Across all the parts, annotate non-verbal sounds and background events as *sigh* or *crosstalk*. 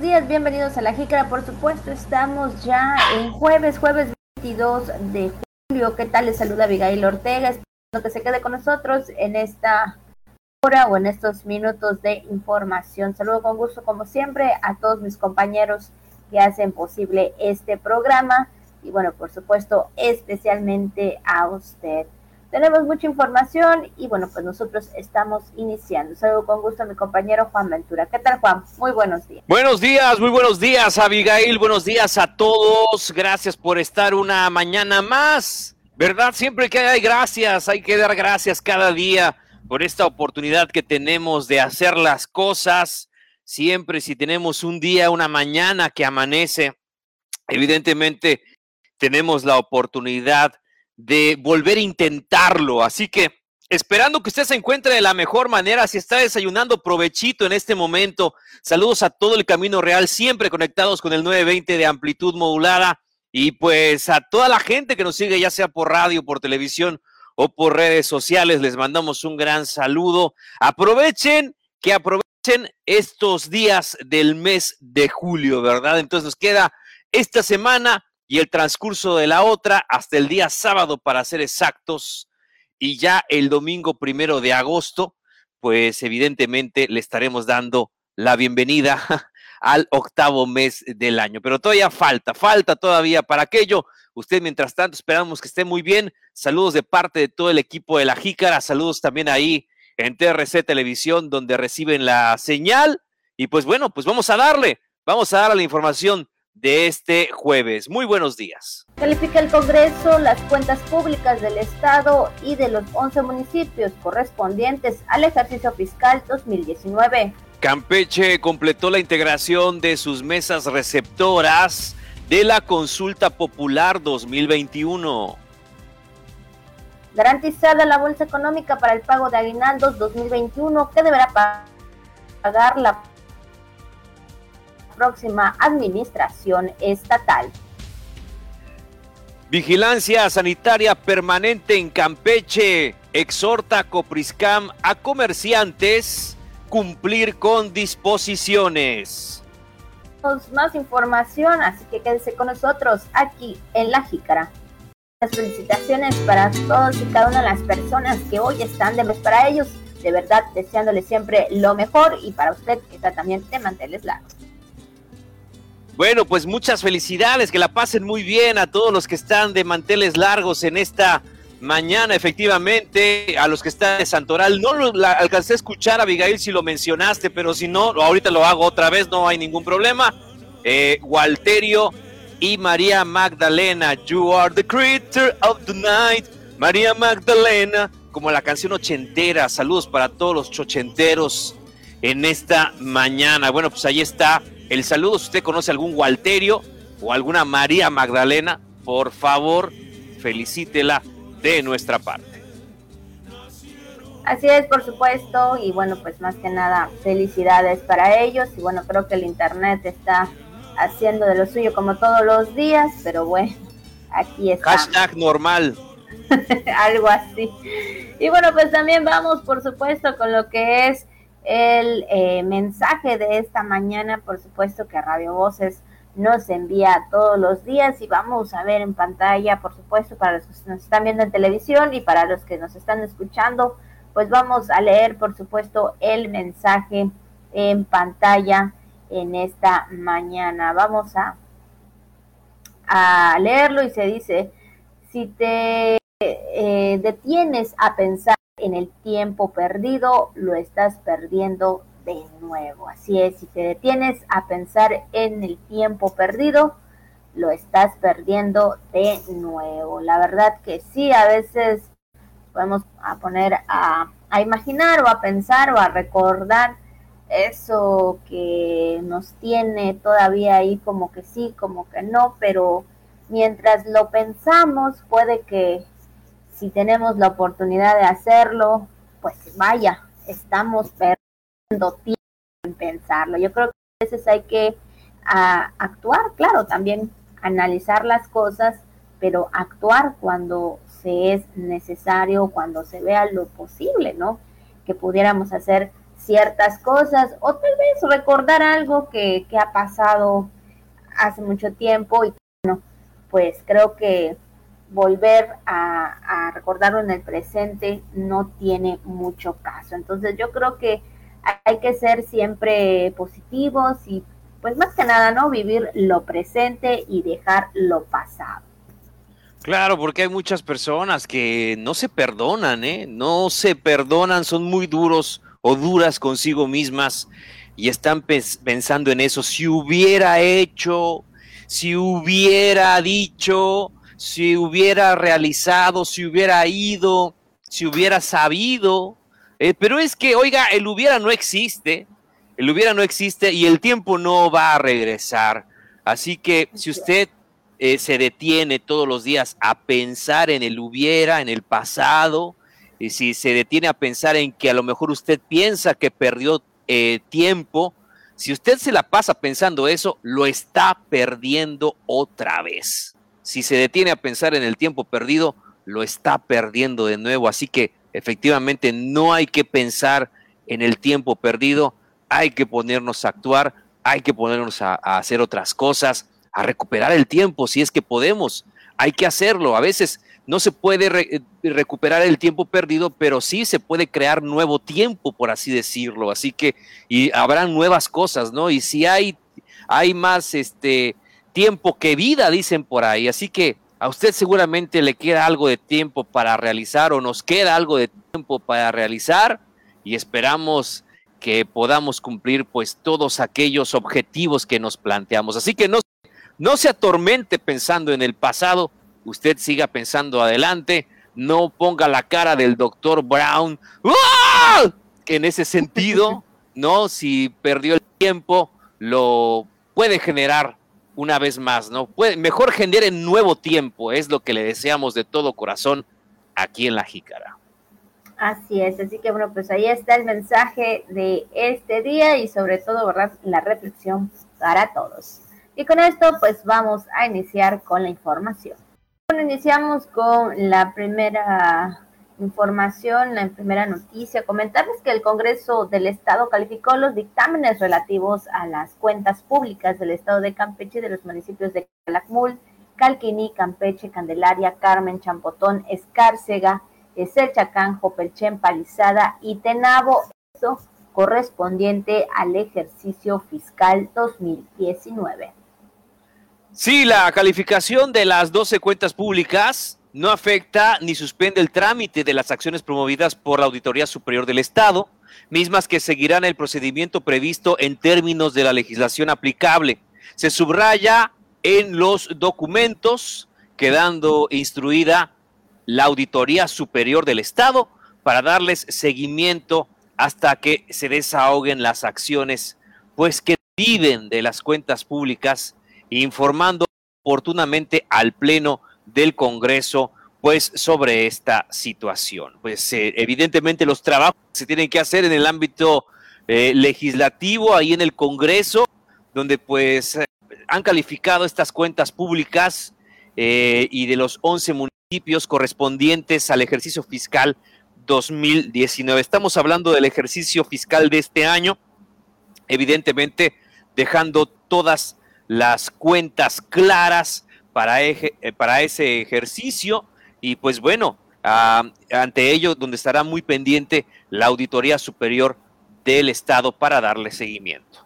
días, bienvenidos a la Jícara, por supuesto, estamos ya en jueves, jueves 22 de julio. ¿Qué tal? Les saluda Abigail Ortega, espero que se quede con nosotros en esta hora o en estos minutos de información. Saludo con gusto, como siempre, a todos mis compañeros que hacen posible este programa y bueno, por supuesto, especialmente a usted. Tenemos mucha información y bueno, pues nosotros estamos iniciando. Saludo con gusto a mi compañero Juan Ventura. ¿Qué tal, Juan? Muy buenos días. Buenos días, muy buenos días, Abigail. Buenos días a todos. Gracias por estar una mañana más. ¿Verdad? Siempre que hay gracias, hay que dar gracias cada día por esta oportunidad que tenemos de hacer las cosas. Siempre si tenemos un día, una mañana que amanece, evidentemente tenemos la oportunidad de volver a intentarlo. Así que esperando que usted se encuentre de la mejor manera, si está desayunando, provechito en este momento. Saludos a todo el Camino Real, siempre conectados con el 920 de amplitud modulada. Y pues a toda la gente que nos sigue, ya sea por radio, por televisión o por redes sociales, les mandamos un gran saludo. Aprovechen, que aprovechen estos días del mes de julio, ¿verdad? Entonces nos queda esta semana y el transcurso de la otra hasta el día sábado para ser exactos y ya el domingo primero de agosto, pues evidentemente le estaremos dando la bienvenida *laughs* al octavo mes del año. Pero todavía falta, falta todavía para aquello. Usted, mientras tanto, esperamos que esté muy bien. Saludos de parte de todo el equipo de la Jícara. Saludos también ahí en TRC Televisión, donde reciben la señal. Y pues bueno, pues vamos a darle, vamos a darle la información de este jueves. Muy buenos días. Califica el Congreso las cuentas públicas del Estado y de los 11 municipios correspondientes al ejercicio fiscal 2019. Campeche completó la integración de sus mesas receptoras de la consulta popular 2021. Garantizada la bolsa económica para el pago de aguinaldos 2021 que deberá pagar la próxima administración estatal. Vigilancia sanitaria permanente en Campeche. Exhorta Copriscam a comerciantes cumplir con disposiciones. Más información, así que quédese con nosotros aquí en La Jícara. Las felicitaciones para todos y cada una de las personas que hoy están de mes para ellos. De verdad, deseándoles siempre lo mejor y para usted que está también de manteles largos. Bueno, pues muchas felicidades, que la pasen muy bien a todos los que están de manteles largos en esta mañana, efectivamente, a los que están de Santoral. No lo alcancé a escuchar, Abigail, si lo mencionaste, pero si no, ahorita lo hago otra vez, no hay ningún problema. Eh, Walterio y María Magdalena, You are the creator of the night. María Magdalena, como la canción ochentera. Saludos para todos los chochenteros en esta mañana. Bueno, pues ahí está el saludo, si usted conoce algún Walterio o alguna María Magdalena, por favor, felicítela de nuestra parte. Así es, por supuesto, y bueno, pues más que nada, felicidades para ellos, y bueno, creo que el Internet está haciendo de lo suyo como todos los días, pero bueno, aquí está. Hashtag normal. *laughs* Algo así. Y bueno, pues también vamos, por supuesto, con lo que es el eh, mensaje de esta mañana, por supuesto que Radio Voces nos envía todos los días y vamos a ver en pantalla, por supuesto, para los que nos están viendo en televisión y para los que nos están escuchando, pues vamos a leer, por supuesto, el mensaje en pantalla en esta mañana. Vamos a, a leerlo y se dice, si te eh, detienes a pensar en el tiempo perdido, lo estás perdiendo de nuevo. Así es, si te detienes a pensar en el tiempo perdido, lo estás perdiendo de nuevo. La verdad que sí, a veces podemos a poner a, a imaginar o a pensar o a recordar eso que nos tiene todavía ahí como que sí, como que no, pero mientras lo pensamos puede que si tenemos la oportunidad de hacerlo, pues vaya, estamos perdiendo tiempo en pensarlo. Yo creo que a veces hay que actuar, claro, también analizar las cosas, pero actuar cuando se es necesario, cuando se vea lo posible, ¿no? Que pudiéramos hacer ciertas cosas o tal vez recordar algo que, que ha pasado hace mucho tiempo y bueno, pues creo que volver a, recordarlo en el presente no tiene mucho caso. Entonces yo creo que hay que ser siempre positivos y pues más que nada, ¿no? Vivir lo presente y dejar lo pasado. Claro, porque hay muchas personas que no se perdonan, ¿eh? No se perdonan, son muy duros o duras consigo mismas y están pensando en eso. Si hubiera hecho, si hubiera dicho, si hubiera realizado, si hubiera ido, si hubiera sabido. Eh, pero es que, oiga, el hubiera no existe, el hubiera no existe y el tiempo no va a regresar. Así que si usted eh, se detiene todos los días a pensar en el hubiera, en el pasado, y si se detiene a pensar en que a lo mejor usted piensa que perdió eh, tiempo, si usted se la pasa pensando eso, lo está perdiendo otra vez si se detiene a pensar en el tiempo perdido, lo está perdiendo de nuevo. Así que efectivamente no hay que pensar en el tiempo perdido, hay que ponernos a actuar, hay que ponernos a, hacer otras cosas, a recuperar el tiempo si es que podemos. Hay que hacerlo. A veces no se puede eh, recuperar el tiempo perdido, pero sí se puede crear nuevo tiempo, por así decirlo. Así que y habrán nuevas cosas, ¿no? Y si hay, hay más, este, tiempo que vida, dicen por ahí. Así que a usted seguramente le queda algo de tiempo para realizar o nos queda algo de tiempo para realizar y esperamos que podamos cumplir pues todos aquellos objetivos que nos planteamos. Así que no, no se atormente pensando en el pasado, usted siga pensando adelante, no ponga la cara del doctor Brown en ese sentido, *laughs* no, si perdió el tiempo, lo puede generar una vez más, ¿no? Puede, mejor en nuevo tiempo, es lo que le deseamos de todo corazón aquí en la Jícara. Así es, así que bueno, pues ahí está el mensaje de este día y sobre todo, ¿verdad? La reflexión para todos. Y con esto, pues vamos a iniciar con la información. Bueno, iniciamos con la primera información, la primera noticia, comentarles que el Congreso del Estado calificó los dictámenes relativos a las cuentas públicas del Estado de Campeche y de los municipios de Calakmul, Calquiní, Campeche, Candelaria, Carmen, Champotón, Escárcega, Eselchacán, Jopelchen, Palizada y Tenabo, esto correspondiente al ejercicio fiscal 2019. Sí, la calificación de las 12 cuentas públicas no afecta ni suspende el trámite de las acciones promovidas por la Auditoría Superior del Estado, mismas que seguirán el procedimiento previsto en términos de la legislación aplicable. Se subraya en los documentos, quedando instruida la Auditoría Superior del Estado para darles seguimiento hasta que se desahoguen las acciones, pues que viven de las cuentas públicas, informando oportunamente al Pleno del Congreso pues sobre esta situación. Pues eh, evidentemente los trabajos se tienen que hacer en el ámbito eh, legislativo, ahí en el Congreso, donde pues eh, han calificado estas cuentas públicas y de los 11 municipios correspondientes al ejercicio fiscal 2019. Estamos hablando del ejercicio fiscal de este año, evidentemente dejando todas las cuentas claras para, eh, para ese ejercicio y pues bueno, ante ello donde estará muy pendiente la Auditoría Superior del Estado para darle seguimiento.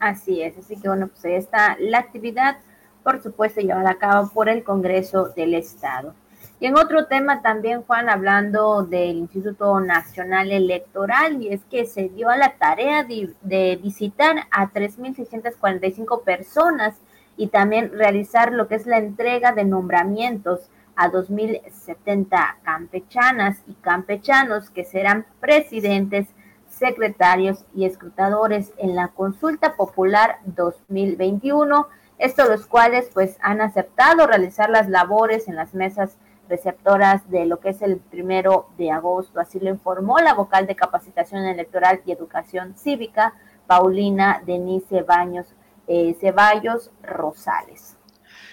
Así es, así que bueno, pues ahí está la actividad, por supuesto, llevada a cabo por el Congreso del Estado. Y en otro tema también, Juan, hablando del Instituto Nacional Electoral, y es que se dio a la tarea de, de visitar a 3.645 personas y también realizar lo que es la entrega de nombramientos a 2.070 campechanas y campechanos que serán presidentes, secretarios y escrutadores en la consulta popular 2021, estos los cuales pues han aceptado realizar las labores en las mesas receptoras de lo que es el primero de agosto. Así lo informó la vocal de capacitación electoral y educación cívica, Paulina Denise Baños eh, Ceballos Rosales.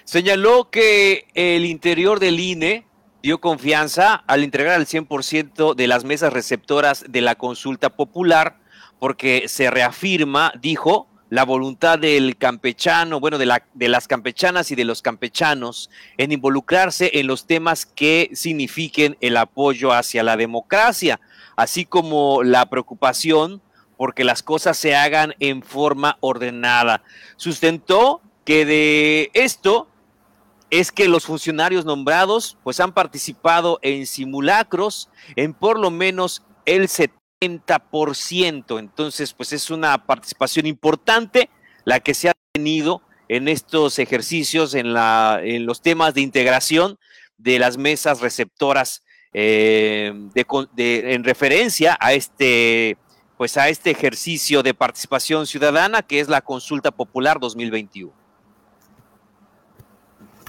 Señaló que el interior del INE dio confianza al entregar al 100% de las mesas receptoras de la consulta popular porque se reafirma, dijo, la voluntad del campechano, bueno, de, la, de las campechanas y de los campechanos en involucrarse en los temas que signifiquen el apoyo hacia la democracia, así como la preocupación porque las cosas se hagan en forma ordenada. Sustentó que de esto es que los funcionarios nombrados pues han participado en simulacros en por lo menos el 70%. Entonces, pues es una participación importante la que se ha tenido en estos ejercicios, en, la, en los temas de integración de las mesas receptoras eh, de, en referencia a este, pues a este ejercicio de participación ciudadana que es la Consulta Popular 2021.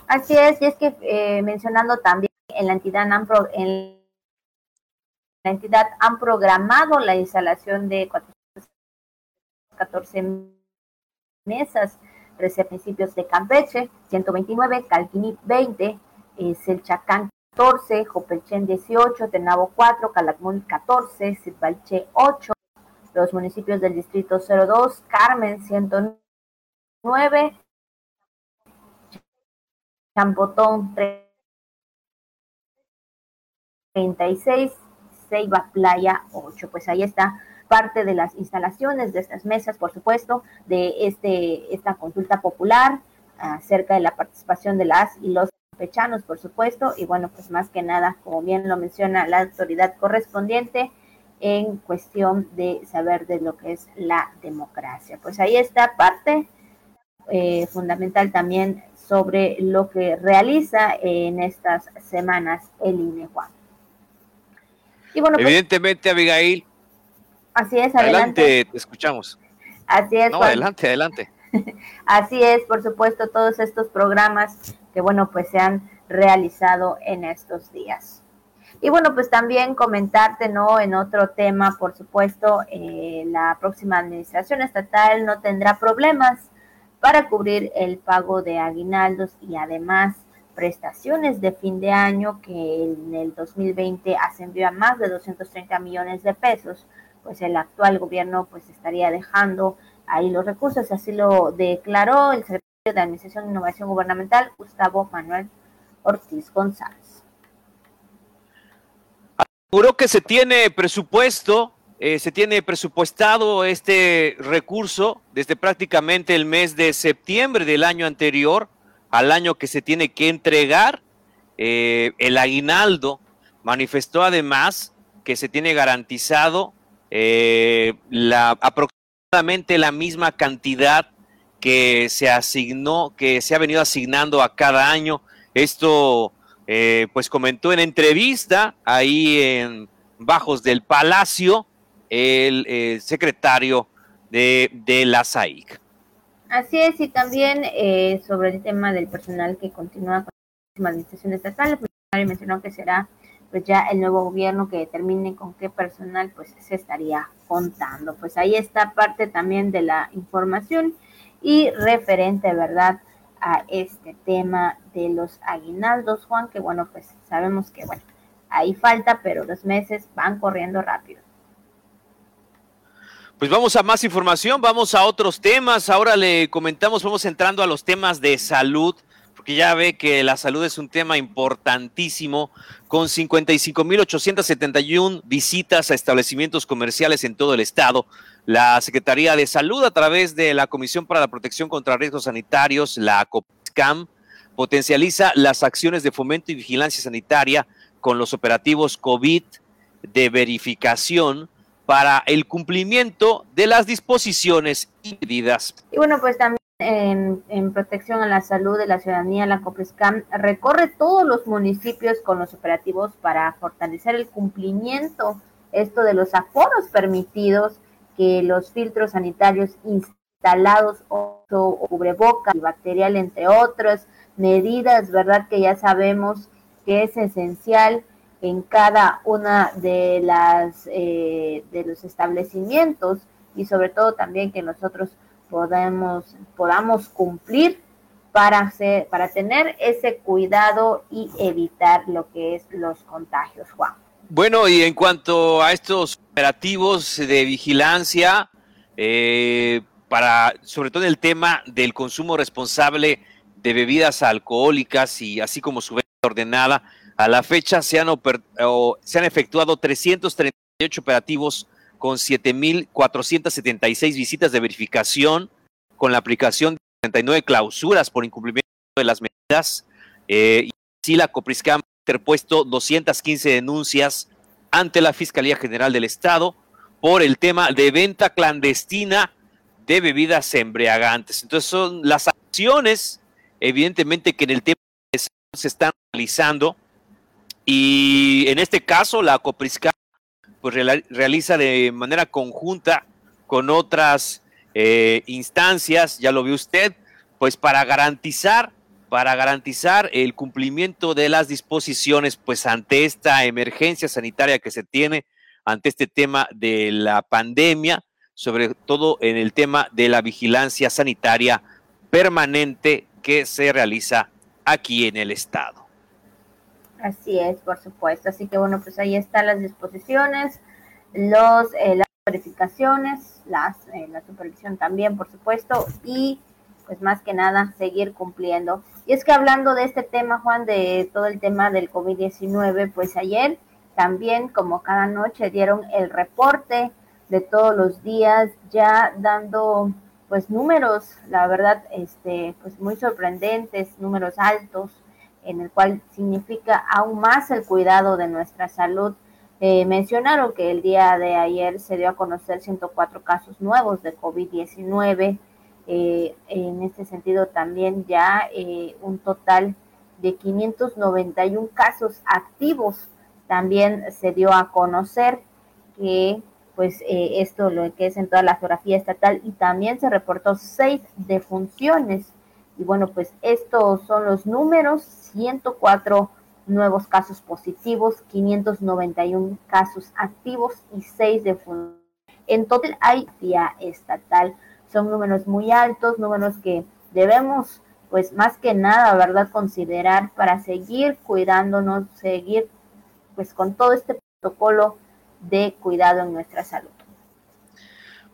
Así es, y es que eh, mencionando también en la entidad han, en la entidad han programado la instalación de 414 mesas, 13 principios de Campeche, 129, Calquini 20, Selchacán 14, Jopelchen 18, Tenabo 4, Calakmul 14, Sitbalche 8, los municipios del distrito 02, Carmen 109, Champotón 36, Ceiba Playa 8. Pues ahí está parte de las instalaciones de estas mesas, por supuesto, de este, esta consulta popular acerca de la participación de las y los campechanos, por supuesto, y bueno, pues más que nada, como bien lo menciona la autoridad correspondiente, en cuestión de saber de lo que es la democracia. Pues ahí está parte eh, fundamental también sobre lo que realiza en estas semanas el INE Juan. Y bueno, pues, Evidentemente, Abigail. Así es, adelante. Adelante, te escuchamos. Así es. No, adelante, adelante. *laughs* Así es, por supuesto, todos estos programas que, bueno, pues se han realizado en estos días. Y bueno, pues también comentarte, ¿no? En otro tema, por supuesto, eh, la próxima administración estatal no tendrá problemas para cubrir el pago de aguinaldos y además prestaciones de fin de año que en el 2020 ascendió a más de 230 millones de pesos, pues el actual gobierno pues estaría dejando ahí los recursos, así lo declaró el secretario de Administración e Innovación Gubernamental, Gustavo Manuel Ortiz González. Aseguró que se tiene presupuesto eh, se tiene presupuestado este recurso desde prácticamente el mes de septiembre del año anterior al año que se tiene que entregar. Eh, el aguinaldo manifestó además que se tiene garantizado eh, aproximadamente la misma cantidad que se asignó, que se ha venido asignando a cada año. Esto, pues comentó en entrevista ahí en Bajos del Palacio, el eh, secretario de, de, la SAIC. Así es, y también eh, sobre el tema del personal que continúa con la administración estatal, el funcionario mencionó que será pues ya el nuevo gobierno que determine con qué personal pues se estaría contando. Pues ahí está parte también de la información y referente, ¿verdad? A este tema de los aguinaldos, Juan, que bueno, pues sabemos que bueno, ahí falta, pero los meses van corriendo rápido. Pues vamos a más información, vamos a otros temas. Ahora le comentamos, vamos entrando a los temas de salud, porque ya ve que la salud es un tema importantísimo, con 55.871 visitas a establecimientos comerciales en todo el estado. La Secretaría de Salud, a través de la Comisión para la Protección contra Riesgos Sanitarios, la COPSCAM, potencializa las acciones de fomento y vigilancia sanitaria con los operativos COVID de verificación para el cumplimiento de las disposiciones y medidas. Y bueno, pues también en, protección a la salud de la ciudadanía, la COPRESCAM recorre todos los municipios con los operativos para fortalecer el cumplimiento, esto de los aforos permitidos, que los filtros sanitarios instalados o, o cubreboca y bacterial, entre otras medidas, ¿verdad? Que ya sabemos que es esencial en cada una de las eh, de los establecimientos y sobre todo también que nosotros podamos podamos cumplir para hacer, para tener ese cuidado y evitar lo que es los contagios, Juan. Bueno, y en cuanto a estos operativos de vigilancia eh, para, sobre todo en el tema del consumo responsable de bebidas alcohólicas y así como su venta ordenada. A la fecha se han, se han efectuado 338 operativos con 7.476 visitas de verificación, con la aplicación de 39 clausuras por incumplimiento de las medidas. Eh, y así la Copriscam ha interpuesto 215 denuncias ante la Fiscalía General del Estado por el tema de venta clandestina de bebidas embriagantes. Entonces son las acciones, evidentemente, que en el tema se están realizando y en este caso la Coprisca pues realiza de manera conjunta con otras eh, instancias, ya lo vio usted, pues para garantizar para garantizar el cumplimiento de las disposiciones pues ante esta emergencia sanitaria que se tiene ante este tema de la pandemia sobre todo en el tema de la vigilancia sanitaria permanente que se realiza aquí en el estado. Así es, por supuesto. Así que bueno, pues ahí están las disposiciones, los, eh, las verificaciones, las, eh, la supervisión también, por supuesto, y pues más que nada seguir cumpliendo. Y es que hablando de este tema, Juan, de todo el tema del COVID-19, pues ayer también, como cada noche, dieron el reporte de todos los días, ya dando pues números, la verdad, este, pues muy sorprendentes, números altos, en el cual significa aún más el cuidado de nuestra salud. Eh, mencionaron que el día de ayer se dio a conocer 104 casos nuevos de COVID-19. Eh, en este sentido, también ya eh, un total de 591 casos activos también se dio a conocer que pues esto lo que es en toda la geografía estatal y también se reportó seis defunciones. Y bueno, pues estos son los números, 104 nuevos casos positivos, 591 casos activos y seis defunciones. En total hay vía estatal. Son números muy altos, números que debemos, pues más que nada, ¿verdad?, considerar para seguir cuidándonos, seguir pues con todo este protocolo de cuidado en nuestra salud.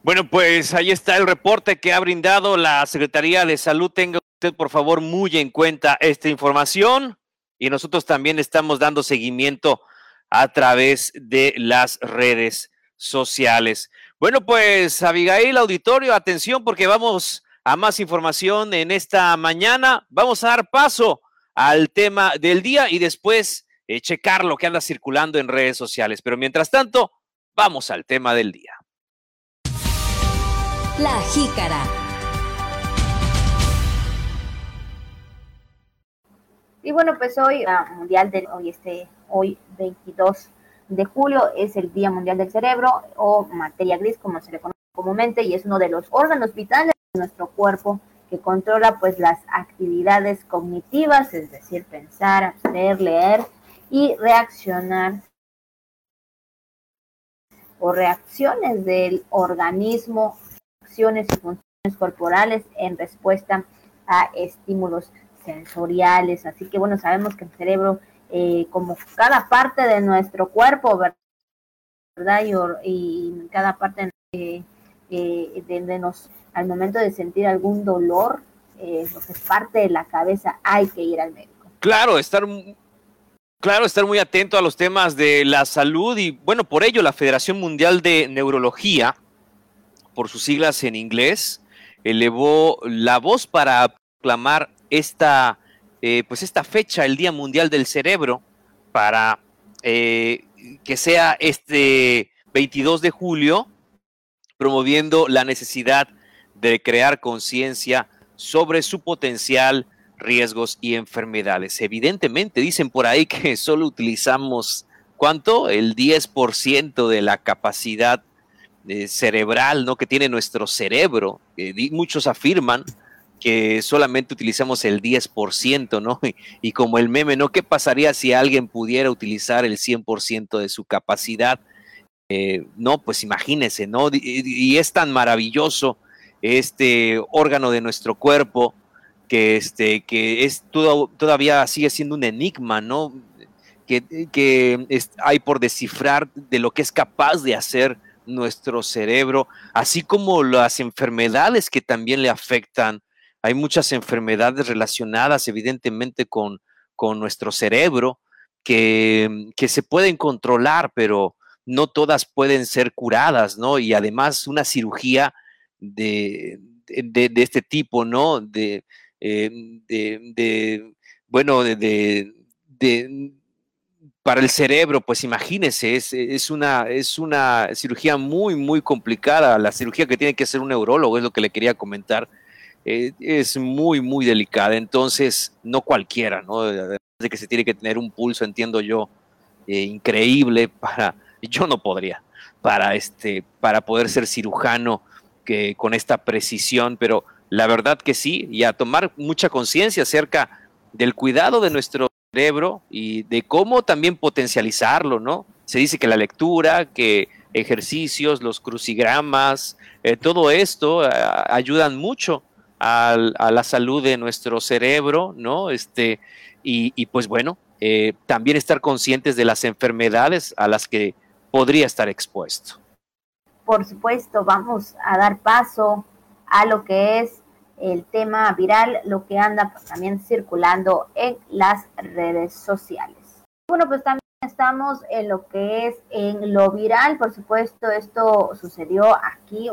Bueno, pues ahí está el reporte que ha brindado la Secretaría de Salud. Tenga usted, por favor, muy en cuenta esta información y nosotros también estamos dando seguimiento a través de las redes sociales. Bueno, pues Abigail, auditorio, atención porque vamos a más información en esta mañana. Vamos a dar paso al tema del día y después eh, checar lo que anda circulando en redes sociales. Pero mientras tanto, vamos al tema del día. La jícara. Y bueno, pues hoy, mundial del, hoy este, hoy 22 de julio es el Día Mundial del Cerebro o materia gris como se le conoce comúnmente y es uno de los órganos vitales de nuestro cuerpo que controla pues las actividades cognitivas, es decir, pensar, hacer, leer y reaccionar o reacciones del organismo, acciones y funciones corporales en respuesta a estímulos sensoriales. Así que bueno, sabemos que el cerebro, eh, como cada parte de nuestro cuerpo, ¿verdad? Y, cada parte eh, eh, de, nos, al momento de sentir algún dolor, lo que es parte de la cabeza, hay que ir al médico. Claro, estar Claro, estar muy atento a los temas de la salud y bueno, por ello la Federación Mundial de Neurología, por sus siglas en inglés, elevó la voz para proclamar esta, eh, pues esta fecha, el Día Mundial del Cerebro, para eh, que sea este 22 de julio, promoviendo la necesidad de crear conciencia sobre su potencial riesgos y enfermedades. Evidentemente, dicen por ahí que *laughs* solo utilizamos, ¿cuánto? El 10% de la capacidad eh, cerebral, ¿no? Que tiene nuestro cerebro. muchos afirman que solamente utilizamos el 10%, ¿no? *laughs* Y, como el meme, ¿no? ¿Qué pasaría si alguien pudiera utilizar el 100% de su capacidad? Eh, no, pues imagínense, ¿no? y, es tan maravilloso este órgano de nuestro cuerpo que, este, que es todo, todavía sigue siendo un enigma, ¿no? que, hay por descifrar de lo que es capaz de hacer nuestro cerebro, así como las enfermedades que también le afectan. Hay muchas enfermedades relacionadas evidentemente con, con nuestro cerebro que, que, se pueden controlar, pero no todas pueden ser curadas, ¿no? Y además una cirugía de, de, este tipo, ¿no? De, eh, de bueno, de, para el cerebro, pues imagínese, es, es, una, es una cirugía muy, muy complicada. La cirugía que tiene que hacer un neurólogo es lo que le quería comentar. Eh, es muy, muy delicada. Entonces, no cualquiera, ¿no? Además de que se tiene que tener un pulso, entiendo yo, eh, increíble para. *laughs* Yo no podría, para, este, para poder ser cirujano que, con esta precisión, pero la verdad que sí, y a tomar mucha conciencia acerca del cuidado de nuestro cerebro y de cómo también potencializarlo, ¿no? Se dice que la lectura, que ejercicios, los crucigramas, eh, todo esto ayudan mucho a, la salud de nuestro cerebro, ¿no? Este, y, pues bueno, eh, también estar conscientes de las enfermedades a las que podría estar expuesto. Por supuesto, vamos a dar paso a lo que es el tema viral, lo que anda también circulando en las redes sociales. Bueno, pues también estamos en lo que es en lo viral, por supuesto, esto sucedió aquí,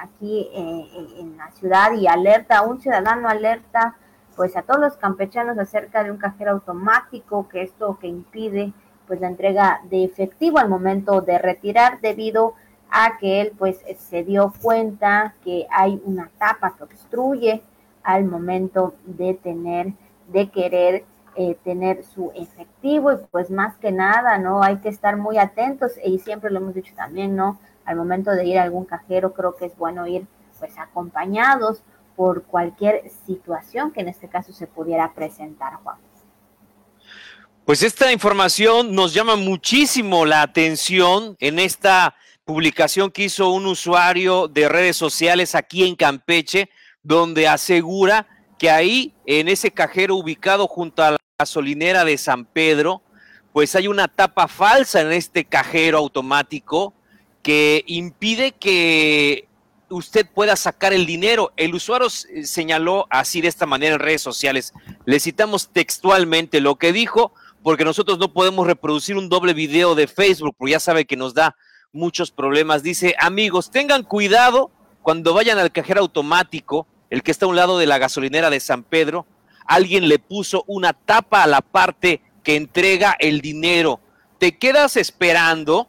aquí eh, en la ciudad y alerta, un ciudadano alerta pues a todos los campechanos acerca de un cajero automático, que esto que impide pues la entrega de efectivo al momento de retirar debido a que él pues se dio cuenta que hay una tapa que obstruye al momento de tener, de querer eh, tener su efectivo y pues más que nada, ¿no? Hay que estar muy atentos y siempre lo hemos dicho también, ¿no? Al momento de ir a algún cajero creo que es bueno ir pues acompañados por cualquier situación que en este caso se pudiera presentar, Juan. Pues esta información nos llama muchísimo la atención en esta publicación que hizo un usuario de redes sociales aquí en Campeche, donde asegura que ahí, en ese cajero ubicado junto a gasolinera de San Pedro, pues hay una tapa falsa en este cajero automático que impide que usted pueda sacar el dinero. El usuario señaló así de esta manera en redes sociales. Le citamos textualmente lo que dijo, porque nosotros no podemos reproducir un doble video de Facebook, porque ya sabe que nos da muchos problemas. Dice, amigos, tengan cuidado cuando vayan al cajero automático, el que está a un lado de la gasolinera de San Pedro, alguien le puso una tapa a la parte que entrega el dinero. Te quedas esperando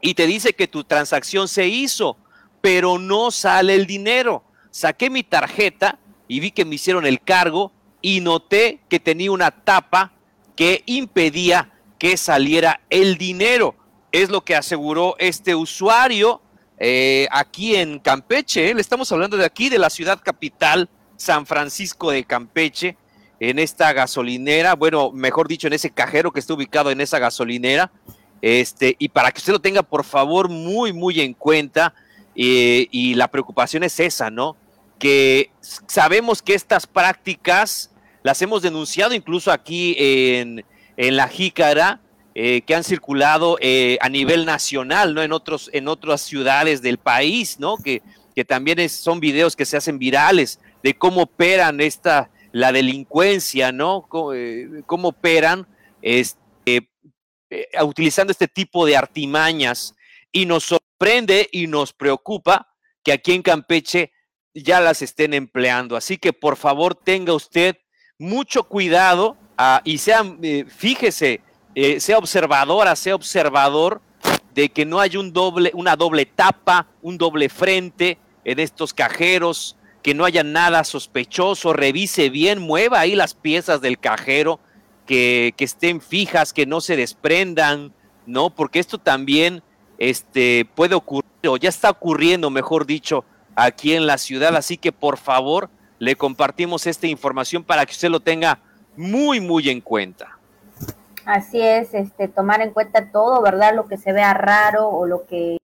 y te dice que tu transacción se hizo, pero no sale el dinero. Saqué mi tarjeta y vi que me hicieron el cargo y noté que tenía una tapa que impedía que saliera el dinero es lo que aseguró este usuario eh, aquí en Campeche. Le estamos hablando de aquí, de la ciudad capital, San Francisco de Campeche, en esta gasolinera, bueno, mejor dicho, en ese cajero que está ubicado en esa gasolinera. Este, y para que usted lo tenga, por favor, muy, muy en cuenta. Eh, y la preocupación es esa, ¿no? Que sabemos que estas prácticas las hemos denunciado incluso aquí en, en La Jícara, eh, que han circulado eh, a nivel nacional, ¿no? En, otros, en otras ciudades del país, ¿no? Que, que también son videos que se hacen virales de cómo operan esta, la delincuencia, ¿no? Cómo, eh, operan este, utilizando este tipo de artimañas. Y nos sorprende y nos preocupa que aquí en Campeche ya las estén empleando. Así que por favor tenga usted mucho cuidado ah, y fíjese, eh, sea observadora, sea observador de que no hay un doble, una doble tapa, un doble frente en estos cajeros, que no haya nada sospechoso, revise bien, mueva ahí las piezas del cajero, que, que estén fijas, que no se desprendan, ¿no? Porque esto también este, puede ocurrir, o ya está ocurriendo, mejor dicho, aquí en la ciudad, así que por favor le compartimos esta información para que usted lo tenga muy, muy en cuenta. Así es, este, tomar en cuenta todo, ¿verdad? Lo que se vea raro o lo que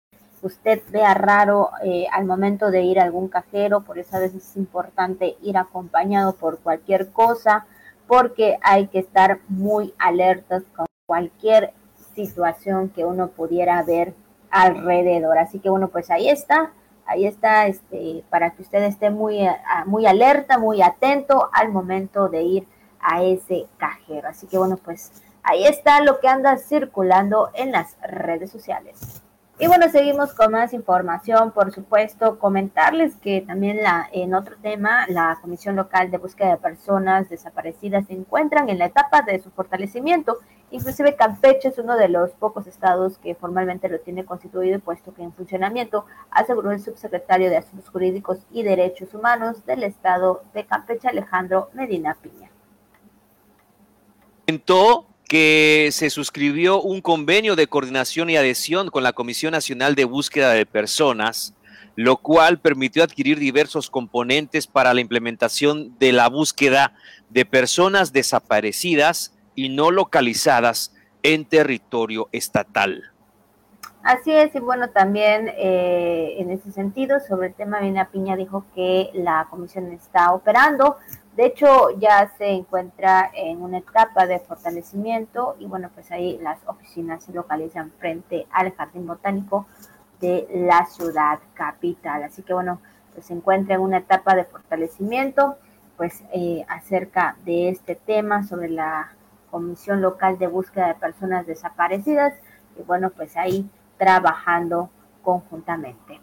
usted vea raro eh, al momento de ir a algún cajero, por eso a veces es importante ir acompañado por cualquier cosa, porque hay que estar muy alertas con cualquier situación que uno pudiera ver alrededor. Así que bueno, pues ahí está, ahí está, este, para que usted esté muy, muy alerta, muy atento al momento de ir a ese cajero. Así que bueno, pues ahí está lo que anda circulando en las redes sociales. Y bueno, seguimos con más información, por supuesto, comentarles que también la, en otro tema, la Comisión Local de Búsqueda de Personas Desaparecidas se encuentran en la etapa de su fortalecimiento. Inclusive Campeche es uno de los pocos estados que formalmente lo tiene constituido y puesto que en funcionamiento, aseguró el subsecretario de Asuntos Jurídicos y Derechos Humanos del estado de Campeche, Alejandro Medina Piña que se suscribió un convenio de coordinación y adhesión con la Comisión Nacional de Búsqueda de Personas, lo cual permitió adquirir diversos componentes para la implementación de la búsqueda de personas desaparecidas y no localizadas en territorio estatal. Así es, y bueno, también eh, en ese sentido, sobre el tema, Vina Piña dijo que la comisión está operando de hecho, ya se encuentra en una etapa de fortalecimiento y bueno, pues ahí las oficinas se localizan frente al Jardín Botánico de la ciudad capital. Así que bueno, pues se encuentra en una etapa de fortalecimiento, pues eh, acerca de este tema sobre la Comisión Local de Búsqueda de Personas Desaparecidas y bueno, pues ahí trabajando conjuntamente.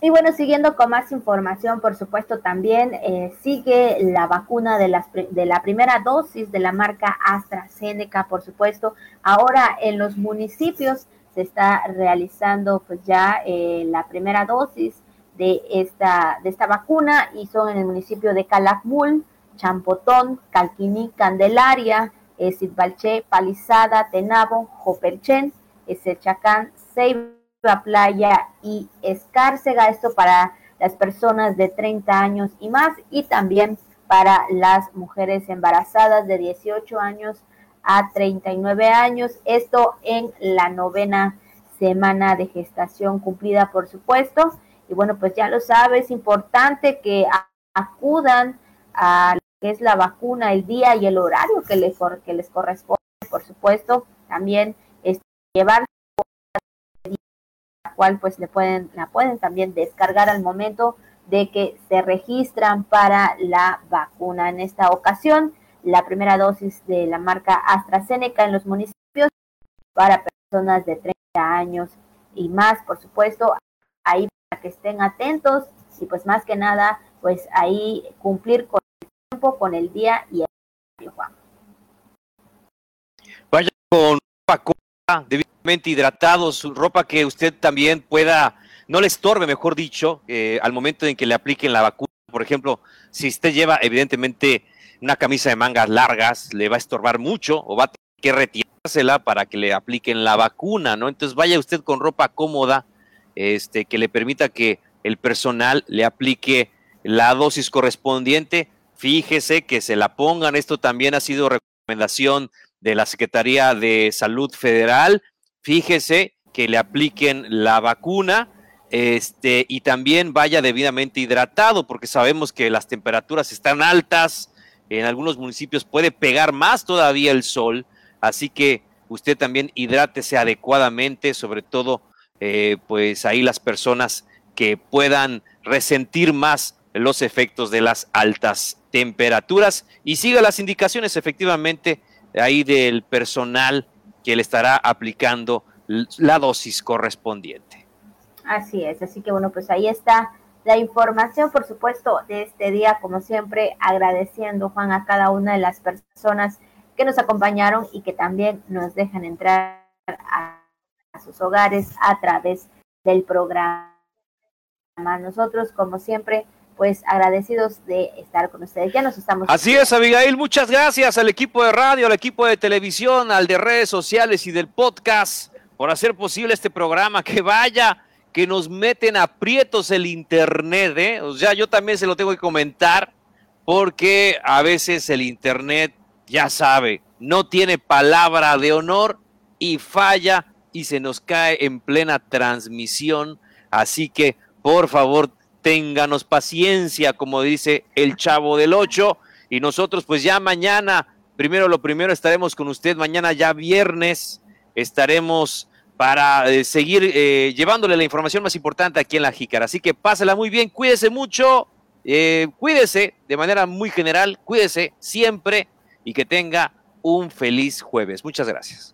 Y bueno, siguiendo con más información, por supuesto, también eh, sigue la vacuna de, las, de la primera dosis de la marca AstraZeneca, por supuesto. Ahora en los municipios se está realizando pues ya eh, la primera dosis de esta, de esta vacuna y son en el municipio de Calakmul, Champotón, Calquiní, Candelaria, eh, Palizada, Tenabo, Joperchen, Ezechacán, Ceiba, Playa y Escárcega, esto para las personas de 30 años y más y también para las mujeres embarazadas de 18 años a 39 años, esto en la novena semana de gestación cumplida, por supuesto. Y bueno, pues ya lo sabes, es importante que acudan a lo que es la vacuna, el día y el horario que les, que les corresponde, por supuesto. También llevar cual pues le pueden, la pueden también descargar al momento de que se registran para la vacuna. En esta ocasión, la primera dosis de la marca AstraZeneca en los municipios para personas de 30 años y más, por supuesto, ahí para que estén atentos y pues más que nada, pues ahí cumplir con el tiempo, con el día y el Juan. Vaya con debidamente hidratados, ropa que usted también pueda, no le estorbe, mejor dicho, eh, al momento en que le apliquen la vacuna. Por ejemplo, si usted lleva evidentemente una camisa de mangas largas, le va a estorbar mucho o va a tener que retirársela para que le apliquen la vacuna, ¿no? Entonces vaya usted con ropa cómoda, este, que le permita que el personal le aplique la dosis correspondiente. Fíjese que se la pongan. Esto también ha sido recomendación de la Secretaría de Salud Federal. Fíjese que le apliquen la vacuna este, y también vaya debidamente hidratado, porque sabemos que las temperaturas están altas, en algunos municipios puede pegar más todavía el sol, así que usted también hidrátese adecuadamente, sobre todo eh, pues ahí las personas que puedan resentir más los efectos de las altas temperaturas y siga las indicaciones efectivamente ahí del personal que le estará aplicando la dosis correspondiente. Así es, así que bueno, pues ahí está la información, por supuesto, de este día, como siempre, agradeciendo, Juan, a cada una de las personas que nos acompañaron y que también nos dejan entrar a, sus hogares a través del programa. Nosotros, como siempre, pues agradecidos de estar con ustedes. Ya nos estamos. Así es, Abigail, muchas gracias al equipo de radio, al equipo de televisión, al de redes sociales y del podcast por hacer posible este programa. Que vaya, que nos meten aprietos el internet, ¿eh? O sea, yo también se lo tengo que comentar porque a veces el internet, ya sabe, no tiene palabra de honor y falla y se nos cae en plena transmisión. Así que, por favor, ténganos paciencia, como dice el chavo del 8, y nosotros pues ya mañana primero lo primero, estaremos con usted mañana ya viernes, estaremos para eh, seguir eh, llevándole la información más importante aquí en la Jícara. Así que pásela muy bien, cuídese mucho, eh, cuídese de manera muy general, cuídese siempre y que tenga un feliz jueves. Muchas gracias.